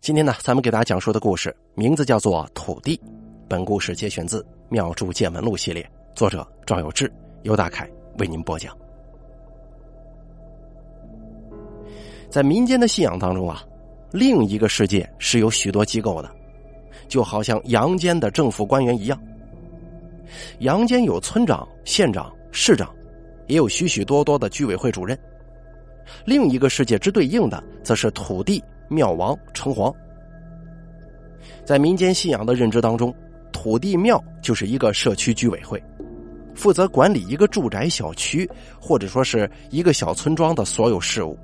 今天呢，咱们给大家讲述的故事名字叫做《土地》。本故事节选自《妙著见闻录》系列，作者赵有志、尤大凯为您播讲。在民间的信仰当中啊，另一个世界是有许多机构的，就好像阳间的政府官员一样。阳间有村长、县长、市长，也有许许多多的居委会主任。另一个世界之对应的，则是土地。庙王、城隍，在民间信仰的认知当中，土地庙就是一个社区居委会，负责管理一个住宅小区或者说是一个小村庄的所有事务，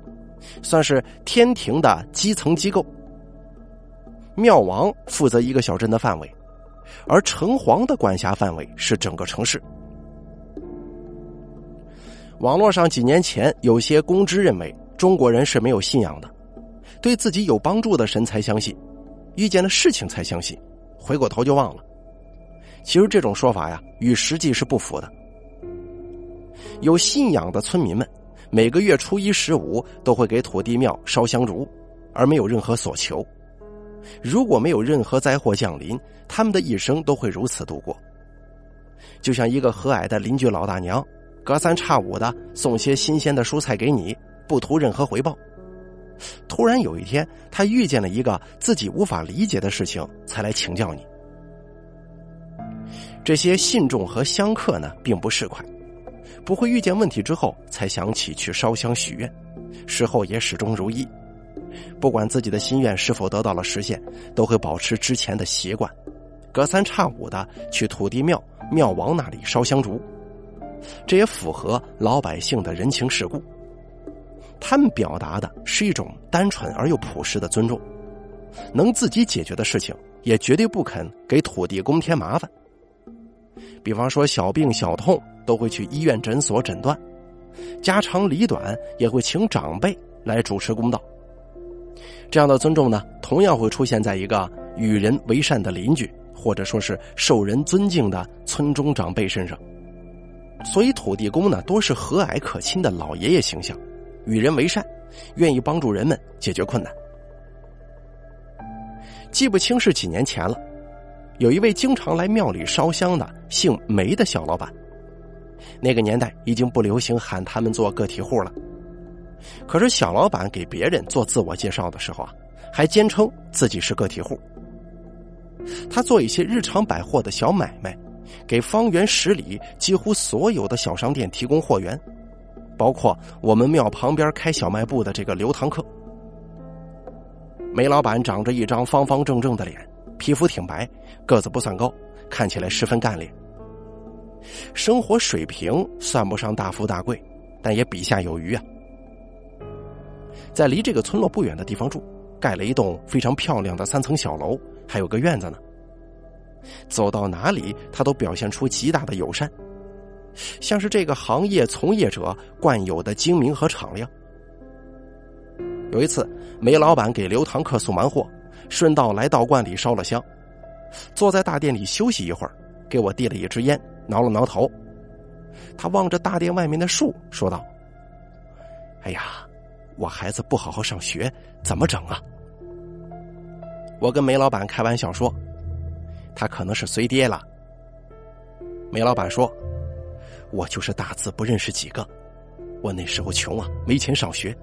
算是天庭的基层机构。庙王负责一个小镇的范围，而城隍的管辖范围是整个城市。网络上几年前有些公知认为中国人是没有信仰的。对自己有帮助的神才相信，遇见了事情才相信，回过头就忘了。其实这种说法呀，与实际是不符的。有信仰的村民们，每个月初一、十五都会给土地庙烧香烛，而没有任何所求。如果没有任何灾祸降临，他们的一生都会如此度过。就像一个和蔼的邻居老大娘，隔三差五的送些新鲜的蔬菜给你，不图任何回报。突然有一天，他遇见了一个自己无法理解的事情，才来请教你。这些信众和香客呢，并不是快，不会遇见问题之后才想起去烧香许愿，事后也始终如一。不管自己的心愿是否得到了实现，都会保持之前的习惯，隔三差五的去土地庙庙王那里烧香烛。这也符合老百姓的人情世故。他们表达的是一种单纯而又朴实的尊重，能自己解决的事情，也绝对不肯给土地公添麻烦。比方说小病小痛都会去医院诊所诊断，家长里短也会请长辈来主持公道。这样的尊重呢，同样会出现在一个与人为善的邻居，或者说是受人尊敬的村中长辈身上。所以土地公呢，多是和蔼可亲的老爷爷形象。与人为善，愿意帮助人们解决困难。记不清是几年前了，有一位经常来庙里烧香的姓梅的小老板。那个年代已经不流行喊他们做个体户了，可是小老板给别人做自我介绍的时候啊，还坚称自己是个体户。他做一些日常百货的小买卖，给方圆十里几乎所有的小商店提供货源。包括我们庙旁边开小卖部的这个刘堂客，梅老板长着一张方方正正的脸，皮肤挺白，个子不算高，看起来十分干练。生活水平算不上大富大贵，但也比下有余啊。在离这个村落不远的地方住，盖了一栋非常漂亮的三层小楼，还有个院子呢。走到哪里，他都表现出极大的友善。像是这个行业从业者惯有的精明和敞亮。有一次，梅老板给刘堂客送完货，顺道来道观里烧了香，坐在大殿里休息一会儿，给我递了一支烟，挠了挠头。他望着大殿外面的树，说道：“哎呀，我孩子不好好上学，怎么整啊？”我跟梅老板开玩笑说：“他可能是随爹了。”梅老板说。我就是大字不认识几个，我那时候穷啊，没钱上学，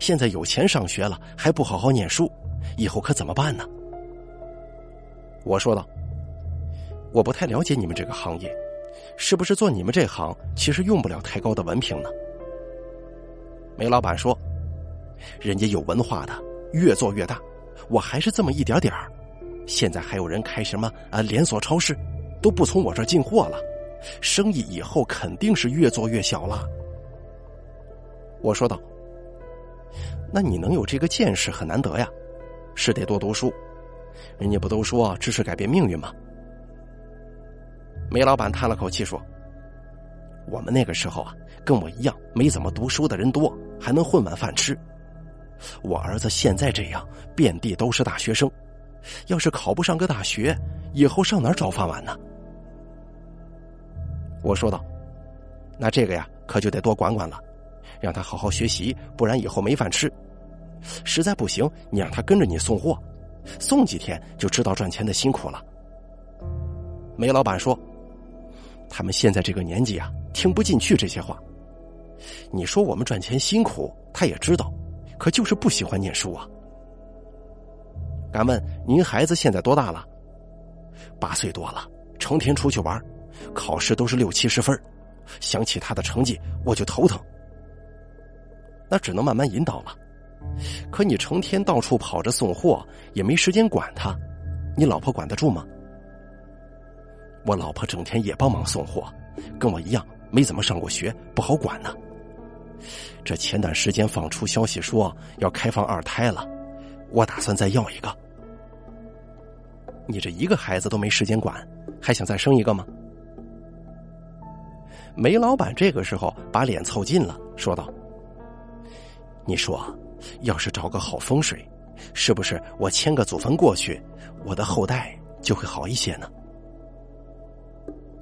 现在有钱上学了，还不好好念书，以后可怎么办呢？我说道：“我不太了解你们这个行业，是不是做你们这行其实用不了太高的文凭呢？”梅老板说：“人家有文化的越做越大，我还是这么一点点儿。现在还有人开什么啊连锁超市，都不从我这儿进货了。”生意以后肯定是越做越小了。我说道：“那你能有这个见识很难得呀，是得多读书。人家不都说知识改变命运吗？”梅老板叹了口气说：“我们那个时候啊，跟我一样没怎么读书的人多，还能混碗饭吃。我儿子现在这样，遍地都是大学生，要是考不上个大学，以后上哪儿找饭碗呢？”我说道：“那这个呀，可就得多管管了，让他好好学习，不然以后没饭吃。实在不行，你让他跟着你送货，送几天就知道赚钱的辛苦了。梅老板说：“他们现在这个年纪啊，听不进去这些话。你说我们赚钱辛苦，他也知道，可就是不喜欢念书啊。”敢问您孩子现在多大了？八岁多了，成天出去玩，考试都是六七十分。想起他的成绩，我就头疼。那只能慢慢引导了。可你成天到处跑着送货，也没时间管他，你老婆管得住吗？我老婆整天也帮忙送货，跟我一样没怎么上过学，不好管呢。这前段时间放出消息说要开放二胎了，我打算再要一个。你这一个孩子都没时间管，还想再生一个吗？梅老板这个时候把脸凑近了，说道：“你说，要是找个好风水，是不是我迁个祖坟过去，我的后代就会好一些呢？”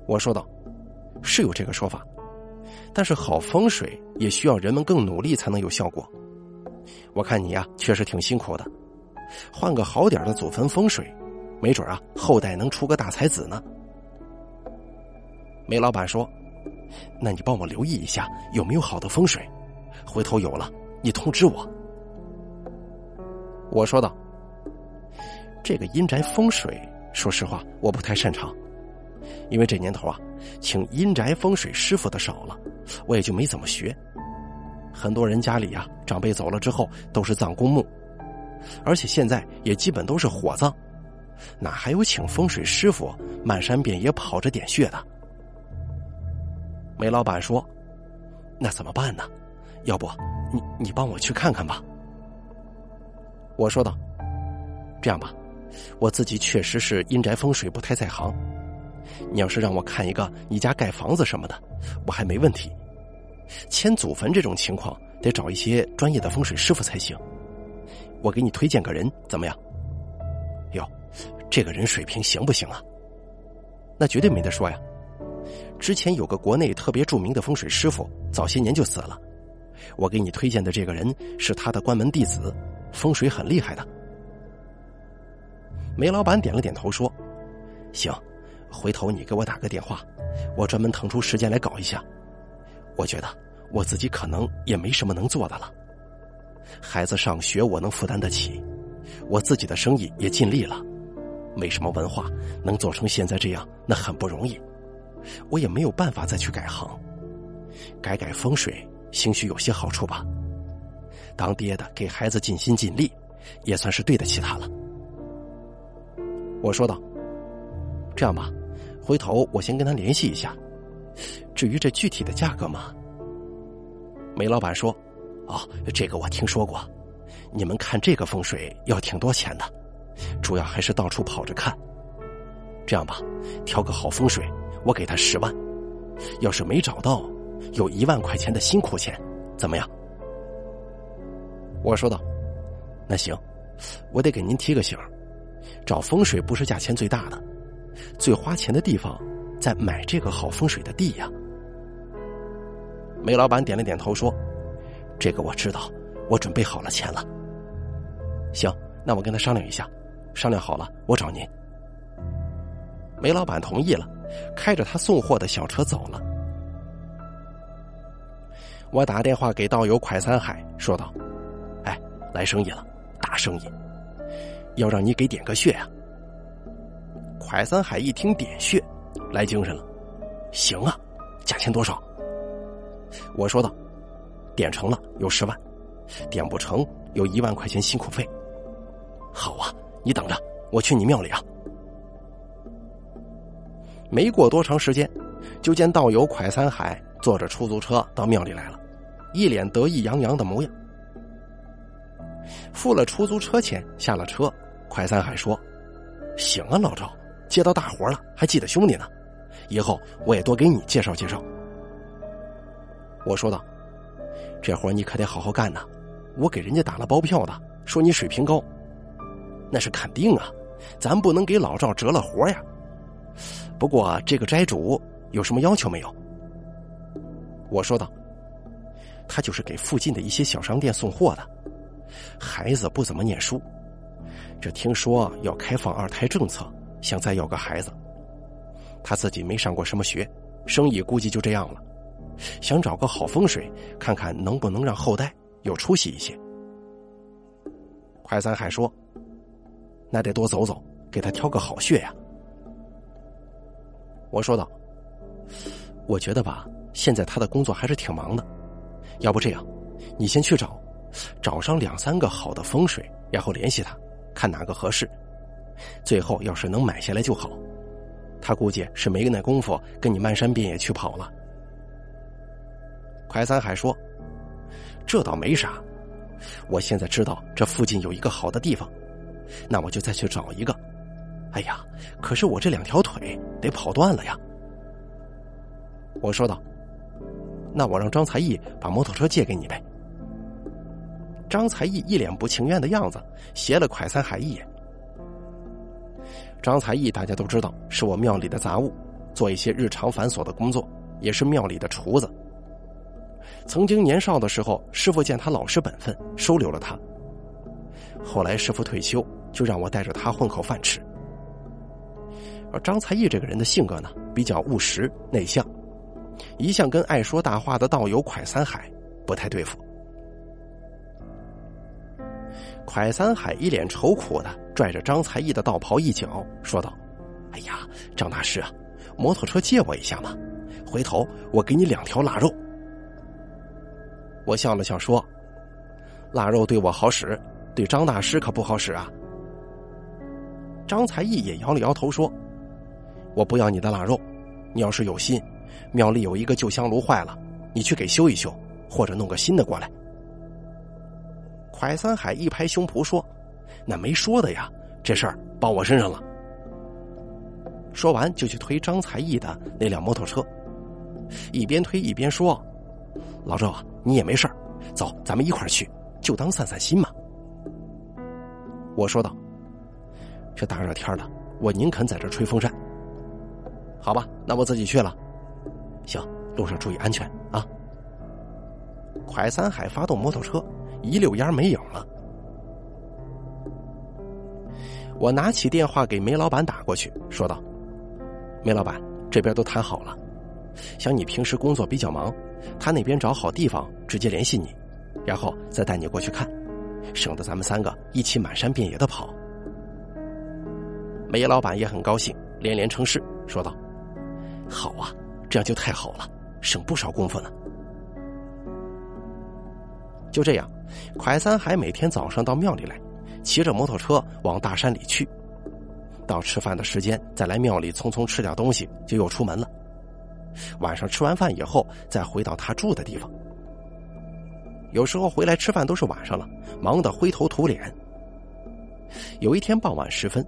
我说道：“是有这个说法，但是好风水也需要人们更努力才能有效果。我看你呀，确实挺辛苦的，换个好点的祖坟风水。”没准啊，后代能出个大才子呢。梅老板说：“那你帮我留意一下有没有好的风水，回头有了你通知我。”我说道：“这个阴宅风水，说实话我不太擅长，因为这年头啊，请阴宅风水师傅的少了，我也就没怎么学。很多人家里呀，长辈走了之后都是葬公墓，而且现在也基本都是火葬。”哪还有请风水师傅漫山遍野跑着点穴的？梅老板说：“那怎么办呢？要不你你帮我去看看吧。”我说道：“这样吧，我自己确实是阴宅风水不太在行。你要是让我看一个你家盖房子什么的，我还没问题。迁祖坟这种情况，得找一些专业的风水师傅才行。我给你推荐个人，怎么样？”哟。这个人水平行不行啊？那绝对没得说呀！之前有个国内特别著名的风水师傅，早些年就死了。我给你推荐的这个人是他的关门弟子，风水很厉害的。梅老板点了点头说：“行，回头你给我打个电话，我专门腾出时间来搞一下。我觉得我自己可能也没什么能做的了。孩子上学我能负担得起，我自己的生意也尽力了。”没什么文化，能做成现在这样，那很不容易。我也没有办法再去改行，改改风水，兴许有些好处吧。当爹的给孩子尽心尽力，也算是对得起他了。我说道：“这样吧，回头我先跟他联系一下。至于这具体的价格嘛，梅老板说：‘哦，这个我听说过，你们看这个风水要挺多钱的。’”主要还是到处跑着看。这样吧，挑个好风水，我给他十万。要是没找到，有一万块钱的辛苦钱，怎么样？我说道：“那行，我得给您提个醒找风水不是价钱最大的，最花钱的地方在买这个好风水的地呀。”梅老板点了点头说：“这个我知道，我准备好了钱了。行，那我跟他商量一下。”商量好了，我找您。梅老板同意了，开着他送货的小车走了。我打电话给道友蒯三海，说道：“哎，来生意了，大生意，要让你给点个穴啊。”蒯三海一听点穴，来精神了，行啊，价钱多少？我说道：“点成了有十万，点不成有一万块钱辛苦费。”好啊。你等着，我去你庙里啊！没过多长时间，就见道友蒯三海坐着出租车到庙里来了，一脸得意洋洋的模样。付了出租车钱，下了车，蒯三海说：“行啊，老赵，接到大活了，还记得兄弟呢，以后我也多给你介绍介绍。”我说道：“这活你可得好好干呐，我给人家打了包票的，说你水平高。”那是肯定啊，咱不能给老赵折了活呀。不过这个斋主有什么要求没有？我说道：“他就是给附近的一些小商店送货的，孩子不怎么念书，这听说要开放二胎政策，想再要个孩子。他自己没上过什么学，生意估计就这样了。想找个好风水，看看能不能让后代有出息一些。快三海说：“那得多走走，给他挑个好穴呀。”我说道：“我觉得吧，现在他的工作还是挺忙的，要不这样，你先去找，找上两三个好的风水，然后联系他，看哪个合适。最后要是能买下来就好。他估计是没那功夫跟你漫山遍野去跑了。”快三海说：“这倒没啥，我现在知道这附近有一个好的地方，那我就再去找一个。哎呀，可是我这两条腿得跑断了呀。”我说道：“那我让张才艺把摩托车借给你呗。”张才艺一脸不情愿的样子，斜了快三海一眼。张才艺大家都知道是我庙里的杂物，做一些日常繁琐的工作，也是庙里的厨子。曾经年少的时候，师傅见他老实本分，收留了他。后来师傅退休，就让我带着他混口饭吃。张才艺这个人的性格呢，比较务实内向，一向跟爱说大话的道友蒯三海不太对付。蒯三海一脸愁苦的拽着张才艺的道袍一角，说道：“哎呀，张大师啊，摩托车借我一下嘛，回头我给你两条腊肉。”我笑了笑说：“腊肉对我好使，对张大师可不好使啊。”张才艺也摇了摇头说：“我不要你的腊肉，你要是有心，庙里有一个旧香炉坏了，你去给修一修，或者弄个新的过来。”蒯三海一拍胸脯说：“那没说的呀，这事儿包我身上了。”说完就去推张才艺的那辆摩托车，一边推一边说：“老赵啊。”你也没事走，咱们一块儿去，就当散散心嘛。我说道：“这大热天的，我宁肯在这吹风扇。”好吧，那我自己去了。行，路上注意安全啊。快三海发动摩托车，一溜烟没影了。我拿起电话给梅老板打过去，说道：“梅老板，这边都谈好了。”想你平时工作比较忙，他那边找好地方直接联系你，然后再带你过去看，省得咱们三个一起满山遍野的跑。梅老板也很高兴，连连称是，说道：“好啊，这样就太好了，省不少功夫呢。”就这样，蒯三海每天早上到庙里来，骑着摩托车往大山里去，到吃饭的时间再来庙里匆匆吃点东西，就又出门了。晚上吃完饭以后，再回到他住的地方。有时候回来吃饭都是晚上了，忙得灰头土脸。有一天傍晚时分，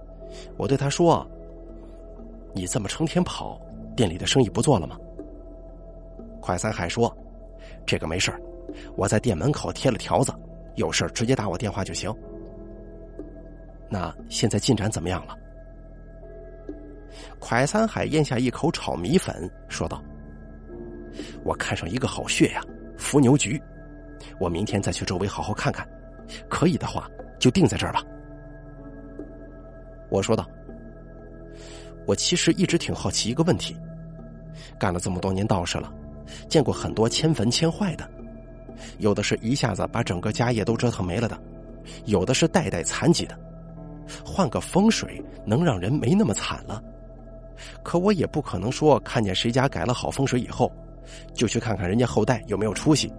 我对他说：“你这么成天跑，店里的生意不做了吗？”快三海说：“这个没事我在店门口贴了条子，有事直接打我电话就行。”那现在进展怎么样了？蒯三海咽下一口炒米粉，说道：“我看上一个好穴呀，伏牛局。我明天再去周围好好看看，可以的话就定在这儿吧。”我说道：“我其实一直挺好奇一个问题，干了这么多年道士了，见过很多迁坟迁坏的，有的是一下子把整个家业都折腾没了的，有的是代代残疾的。换个风水，能让人没那么惨了。”可我也不可能说看见谁家改了好风水以后，就去看看人家后代有没有出息。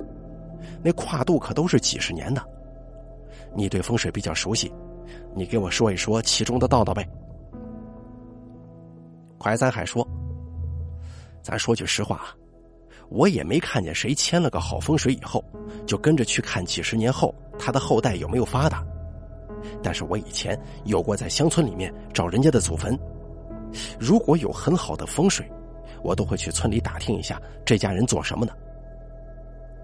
那跨度可都是几十年的。你对风水比较熟悉，你给我说一说其中的道道呗。快三海说：“咱说句实话啊，我也没看见谁签了个好风水以后，就跟着去看几十年后他的后代有没有发达。但是我以前有过在乡村里面找人家的祖坟。”如果有很好的风水，我都会去村里打听一下这家人做什么的。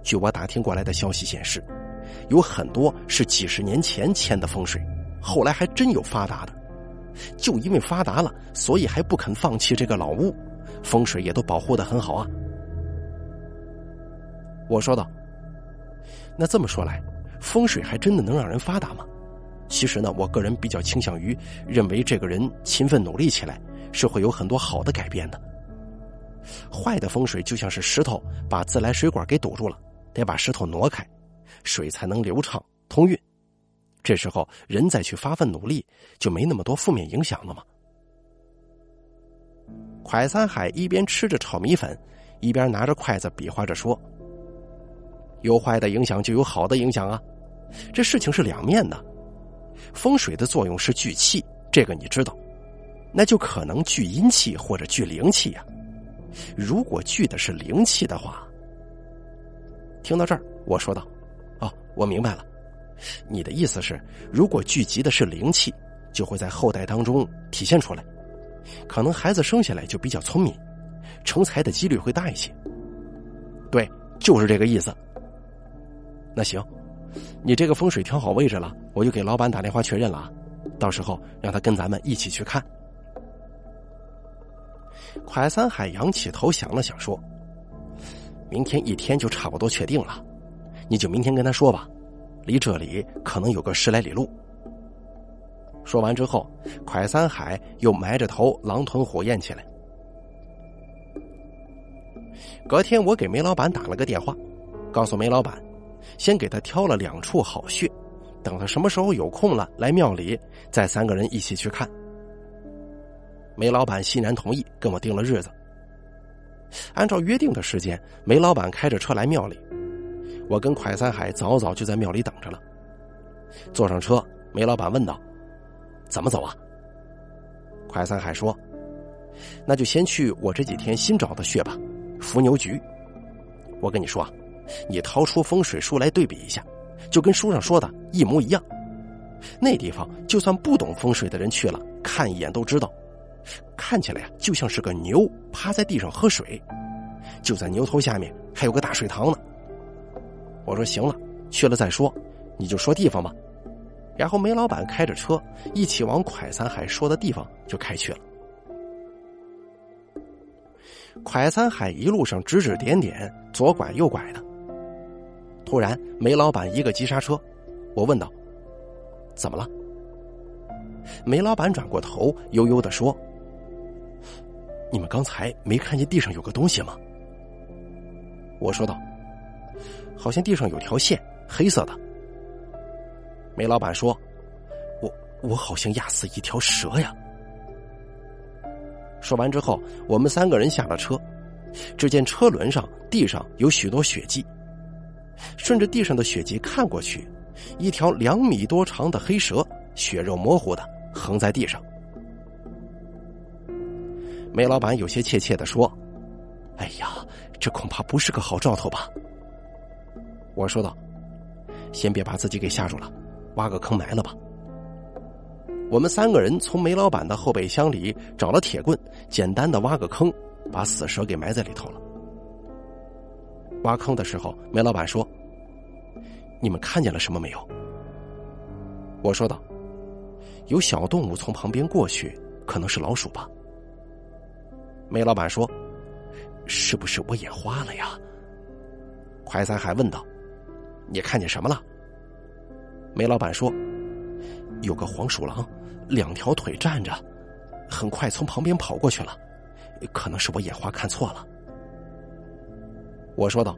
据我打听过来的消息显示，有很多是几十年前签的风水，后来还真有发达的。就因为发达了，所以还不肯放弃这个老屋，风水也都保护的很好啊。我说道：“那这么说来，风水还真的能让人发达吗？其实呢，我个人比较倾向于认为，这个人勤奋努力起来，是会有很多好的改变的。坏的风水就像是石头把自来水管给堵住了，得把石头挪开，水才能流畅通运。这时候人再去发奋努力，就没那么多负面影响了吗？蒯三海一边吃着炒米粉，一边拿着筷子比划着说：“有坏的影响就有好的影响啊，这事情是两面的。风水的作用是聚气，这个你知道，那就可能聚阴气或者聚灵气呀。如果聚的是灵气的话，听到这儿，我说道：‘哦，我明白了。你的意思是，如果聚集的是灵气，就会在后代当中体现出来。’”可能孩子生下来就比较聪明，成才的几率会大一些。对，就是这个意思。那行，你这个风水调好位置了，我就给老板打电话确认了啊。到时候让他跟咱们一起去看。快三海仰起头想了想，说：“明天一天就差不多确定了，你就明天跟他说吧。离这里可能有个十来里路。”说完之后，蒯三海又埋着头狼吞虎咽起来。隔天，我给梅老板打了个电话，告诉梅老板，先给他挑了两处好穴，等他什么时候有空了来庙里，再三个人一起去看。梅老板欣然同意，跟我定了日子。按照约定的时间，梅老板开着车来庙里，我跟蒯三海早早就在庙里等着了。坐上车，梅老板问道。怎么走啊？快三海说：“那就先去我这几天新找的穴吧，伏牛局。我跟你说，你掏出风水书来对比一下，就跟书上说的一模一样。那地方就算不懂风水的人去了，看一眼都知道，看起来呀就像是个牛趴在地上喝水，就在牛头下面还有个大水塘呢。”我说：“行了，去了再说，你就说地方吧。”然后梅老板开着车一起往蒯三海说的地方就开去了。蒯三海一路上指指点点，左拐右拐的。突然，梅老板一个急刹车，我问道：“怎么了？”梅老板转过头，悠悠的说：“你们刚才没看见地上有个东西吗？”我说道：“好像地上有条线，黑色的。”梅老板说：“我我好像压死一条蛇呀。”说完之后，我们三个人下了车，只见车轮上、地上有许多血迹。顺着地上的血迹看过去，一条两米多长的黑蛇，血肉模糊的横在地上。梅老板有些怯怯的说：“哎呀，这恐怕不是个好兆头吧？”我说道：“先别把自己给吓住了。”挖个坑埋了吧。我们三个人从煤老板的后备箱里找了铁棍，简单的挖个坑，把死蛇给埋在里头了。挖坑的时候，煤老板说：“你们看见了什么没有？”我说道：“有小动物从旁边过去，可能是老鼠吧。”煤老板说：“是不是我眼花了呀？”快三海问道：“你看见什么了？”梅老板说：“有个黄鼠狼，两条腿站着，很快从旁边跑过去了，可能是我眼花看错了。”我说道：“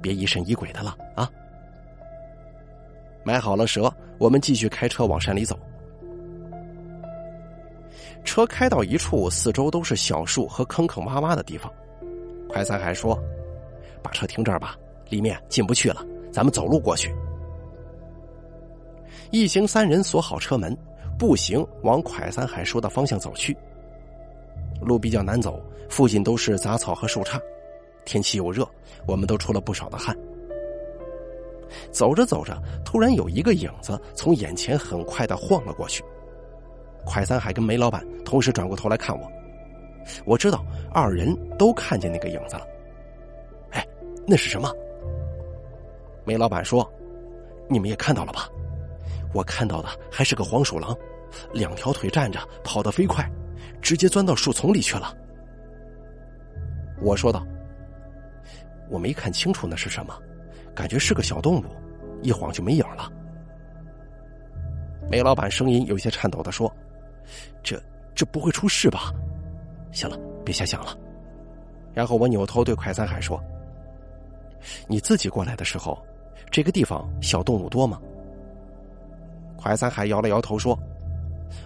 别疑神疑鬼的了啊！”买好了蛇，我们继续开车往山里走。车开到一处四周都是小树和坑坑洼洼的地方，快三海说：“把车停这儿吧，里面进不去了，咱们走路过去。”一行三人锁好车门，步行往快三海说的方向走去。路比较难走，附近都是杂草和树杈，天气又热，我们都出了不少的汗。走着走着，突然有一个影子从眼前很快的晃了过去。快三海跟梅老板同时转过头来看我，我知道二人都看见那个影子了。哎，那是什么？梅老板说：“你们也看到了吧？”我看到的还是个黄鼠狼，两条腿站着，跑得飞快，直接钻到树丛里去了。我说道：“我没看清楚那是什么，感觉是个小动物，一晃就没影了。”梅老板声音有些颤抖的说：“这这不会出事吧？行了，别瞎想了。”然后我扭头对快三海说：“你自己过来的时候，这个地方小动物多吗？”快三海摇了摇头说：“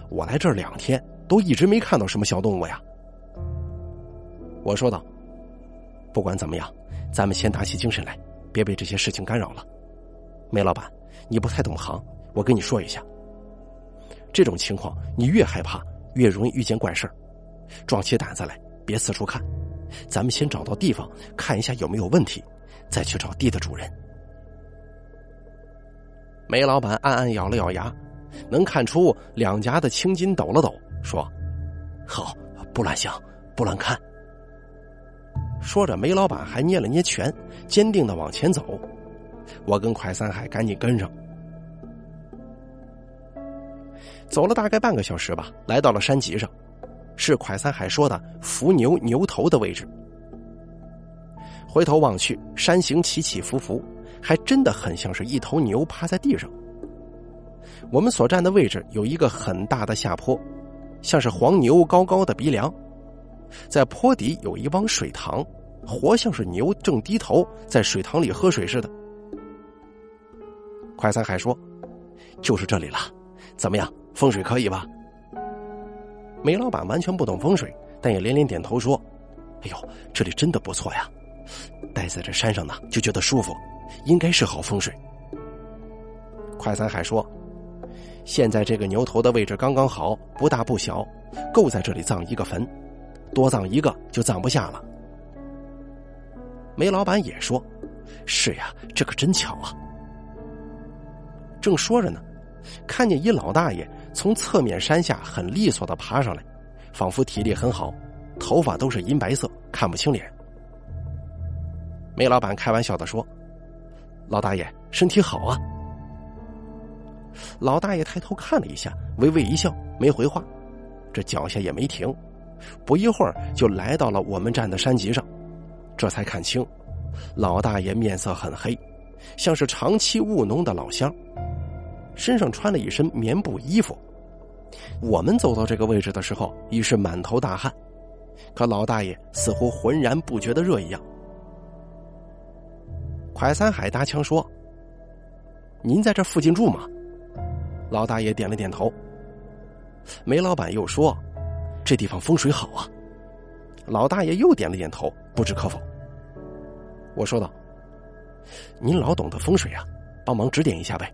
我来这儿两天，都一直没看到什么小动物呀。”我说道：“不管怎么样，咱们先打起精神来，别被这些事情干扰了。”梅老板，你不太懂行，我跟你说一下，这种情况你越害怕，越容易遇见怪事壮起胆子来，别四处看。咱们先找到地方看一下有没有问题，再去找地的主人。梅老板暗暗咬了咬牙，能看出两颊的青筋抖了抖，说：“好，不乱想，不乱看。”说着，梅老板还捏了捏拳，坚定的往前走。我跟快三海赶紧跟上，走了大概半个小时吧，来到了山脊上。是快三海说的伏牛牛头的位置。回头望去，山形起起伏伏，还真的很像是一头牛趴在地上。我们所站的位置有一个很大的下坡，像是黄牛高高的鼻梁，在坡底有一汪水塘，活像是牛正低头在水塘里喝水似的。快三海说：“就是这里了，怎么样，风水可以吧？”梅老板完全不懂风水，但也连连点头说：“哎呦，这里真的不错呀！待在这山上呢，就觉得舒服，应该是好风水。”快三海说：“现在这个牛头的位置刚刚好，不大不小，够在这里葬一个坟，多葬一个就葬不下了。”梅老板也说：“是呀，这可真巧啊！”正说着呢，看见一老大爷。从侧面山下很利索的爬上来，仿佛体力很好，头发都是银白色，看不清脸。梅老板开玩笑的说：“老大爷身体好啊。”老大爷抬头看了一下，微微一笑，没回话，这脚下也没停，不一会儿就来到了我们站的山脊上，这才看清，老大爷面色很黑，像是长期务农的老乡。身上穿了一身棉布衣服，我们走到这个位置的时候已是满头大汗，可老大爷似乎浑然不觉得热一样。快三海搭腔说：“您在这附近住吗？”老大爷点了点头。梅老板又说：“这地方风水好啊。”老大爷又点了点头，不知可否。我说道：“您老懂得风水啊，帮忙指点一下呗。”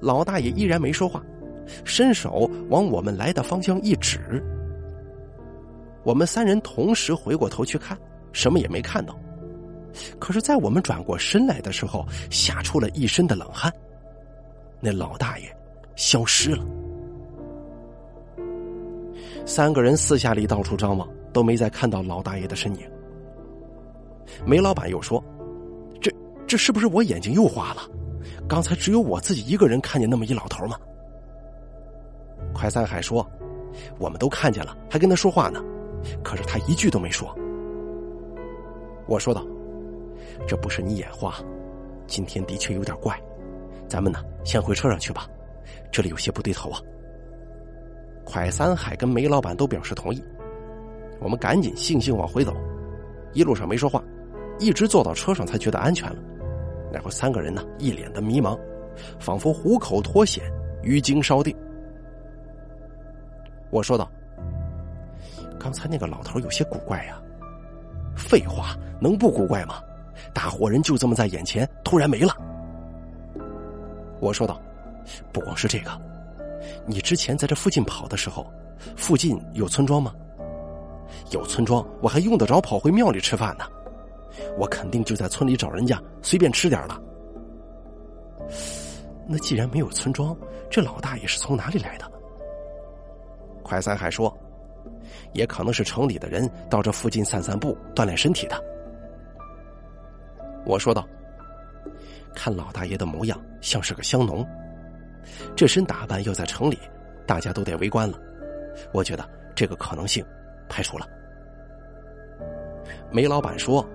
老大爷依然没说话，伸手往我们来的方向一指。我们三人同时回过头去看，什么也没看到。可是，在我们转过身来的时候，吓出了一身的冷汗。那老大爷消失了。三个人四下里到处张望，都没再看到老大爷的身影。梅老板又说：“这这是不是我眼睛又花了？”刚才只有我自己一个人看见那么一老头吗？快三海说：“我们都看见了，还跟他说话呢，可是他一句都没说。”我说道：“这不是你眼花，今天的确有点怪，咱们呢先回车上去吧，这里有些不对头啊。”快三海跟梅老板都表示同意，我们赶紧悻悻往回走，一路上没说话，一直坐到车上才觉得安全了。然后三个人呢，一脸的迷茫，仿佛虎口脱险，鱼惊烧定。我说道：“刚才那个老头有些古怪呀。”废话，能不古怪吗？大伙人就这么在眼前，突然没了。我说道：“不光是这个，你之前在这附近跑的时候，附近有村庄吗？有村庄，我还用得着跑回庙里吃饭呢。”我肯定就在村里找人家随便吃点了。那既然没有村庄，这老大爷是从哪里来的？快三海说，也可能是城里的人到这附近散散步、锻炼身体的。我说道：“看老大爷的模样，像是个乡农，这身打扮要在城里，大家都得围观了。我觉得这个可能性排除了。”梅老板说。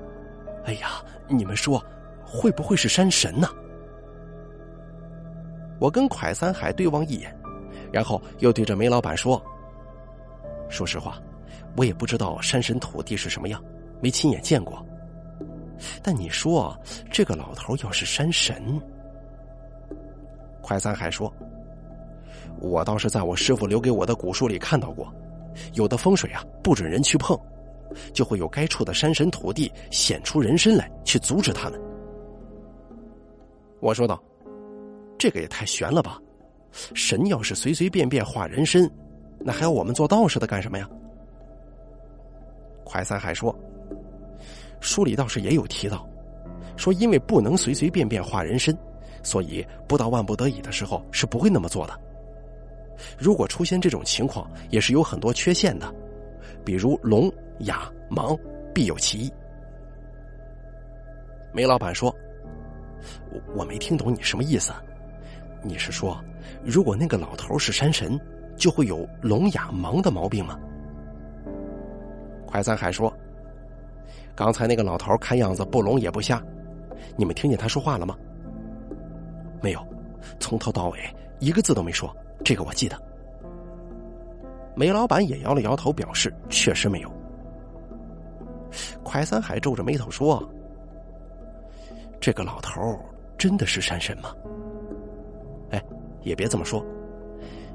哎呀，你们说，会不会是山神呢？我跟蒯三海对望一眼，然后又对着梅老板说：“说实话，我也不知道山神土地是什么样，没亲眼见过。但你说这个老头要是山神？”快三海说：“我倒是在我师傅留给我的古书里看到过，有的风水啊，不准人去碰，就会有该处的山神土地显出人身来，去阻止他们。”我说道。这个也太悬了吧！神要是随随便便化人身，那还要我们做道士的干什么呀？快三海说，书里倒是也有提到，说因为不能随随便便化人身，所以不到万不得已的时候是不会那么做的。如果出现这种情况，也是有很多缺陷的，比如聋、哑、盲，必有其一。梅老板说：“我我没听懂你什么意思。”你是说，如果那个老头是山神，就会有聋哑盲的毛病吗？快三海说：“刚才那个老头看样子不聋也不瞎，你们听见他说话了吗？”没有，从头到尾一个字都没说。这个我记得。梅老板也摇了摇头，表示确实没有。快三海皱着眉头说：“这个老头真的是山神吗？”哎，也别这么说，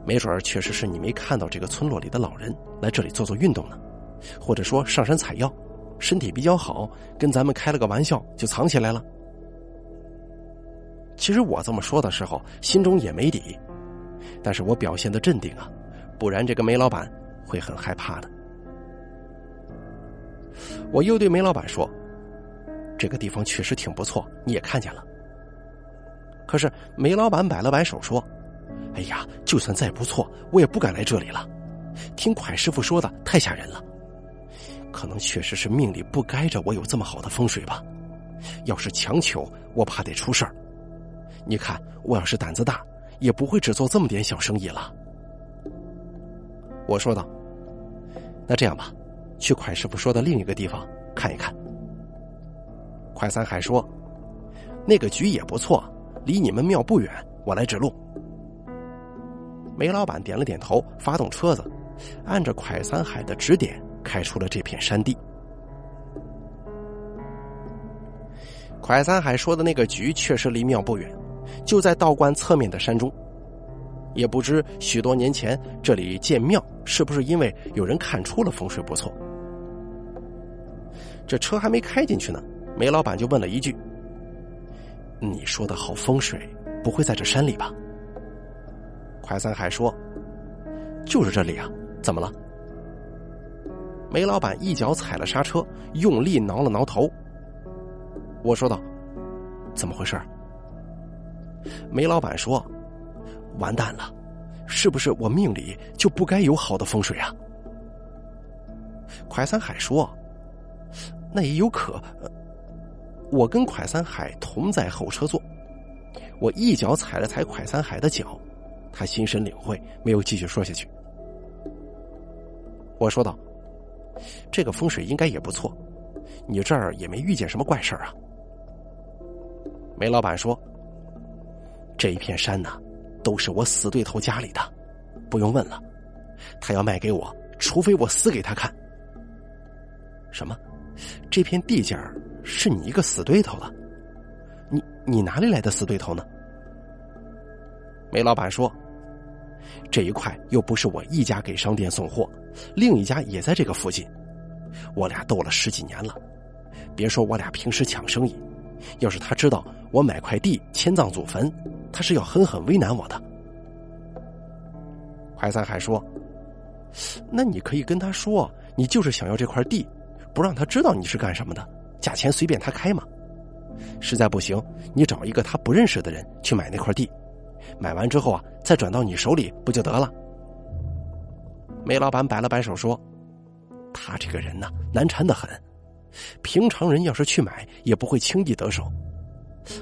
没准儿确实是你没看到这个村落里的老人来这里做做运动呢，或者说上山采药，身体比较好，跟咱们开了个玩笑就藏起来了。其实我这么说的时候，心中也没底，但是我表现的镇定啊，不然这个梅老板会很害怕的。我又对梅老板说：“这个地方确实挺不错，你也看见了。”可是梅老板摆了摆手说：“哎呀，就算再不错，我也不敢来这里了。听蒯师傅说的太吓人了，可能确实是命里不该着我有这么好的风水吧。要是强求，我怕得出事儿。你看，我要是胆子大，也不会只做这么点小生意了。”我说道：“那这样吧，去蒯师傅说的另一个地方看一看。”蒯三海说：“那个局也不错。”离你们庙不远，我来指路。梅老板点了点头，发动车子，按着蒯三海的指点开出了这片山地。蒯三海说的那个局确实离庙不远，就在道观侧面的山中。也不知许多年前这里建庙是不是因为有人看出了风水不错。这车还没开进去呢，梅老板就问了一句。你说的好风水，不会在这山里吧？快三海说：“就是这里啊，怎么了？”梅老板一脚踩了刹车，用力挠了挠头。我说道：“怎么回事？”梅老板说：“完蛋了，是不是我命里就不该有好的风水啊？”快三海说：“那也有可。”我跟蒯三海同在后车座，我一脚踩了踩蒯三海的脚，他心神领会，没有继续说下去。我说道：“这个风水应该也不错，你这儿也没遇见什么怪事啊？”梅老板说：“这一片山呐，都是我死对头家里的，不用问了，他要卖给我，除非我死给他看。”什么？这片地界？是你一个死对头了，你你哪里来的死对头呢？梅老板说：“这一块又不是我一家给商店送货，另一家也在这个附近，我俩斗了十几年了。别说我俩平时抢生意，要是他知道我买块地迁葬祖坟，他是要狠狠为难我的。”怀三海说：“那你可以跟他说，你就是想要这块地，不让他知道你是干什么的。”价钱随便他开嘛，实在不行，你找一个他不认识的人去买那块地，买完之后啊，再转到你手里不就得了？梅老板摆了摆手说：“他这个人呢，难缠的很，平常人要是去买也不会轻易得手，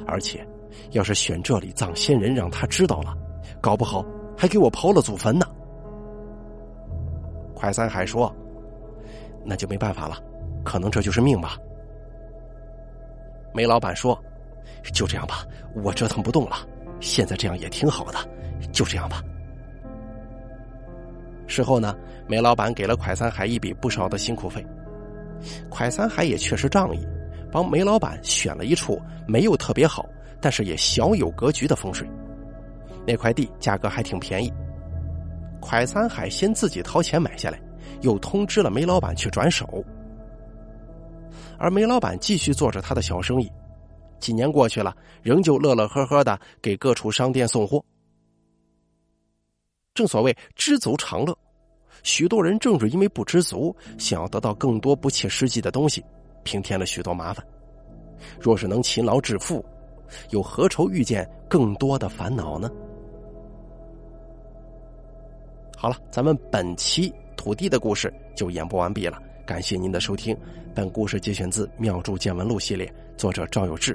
而且要是选这里葬先人，让他知道了，搞不好还给我刨了祖坟呢。”快三海说：“那就没办法了，可能这就是命吧。”梅老板说：“就这样吧，我折腾不动了，现在这样也挺好的，就这样吧。事后呢，煤老板给了蒯三海一笔不少的辛苦费，蒯三海也确实仗义，帮煤老板选了一处没有特别好，但是也小有格局的风水。那块地价格还挺便宜，蒯三海先自己掏钱买下来，又通知了煤老板去转手。而煤老板继续做着他的小生意，几年过去了，仍旧乐乐呵呵的给各处商店送货。正所谓知足常乐，许多人正是因为不知足，想要得到更多不切实际的东西，平添了许多麻烦。若是能勤劳致富，又何愁遇见更多的烦恼呢？好了，咱们本期土地的故事就演播完毕了。感谢您的收听，本故事节选自《妙著见闻录》系列，作者赵有志，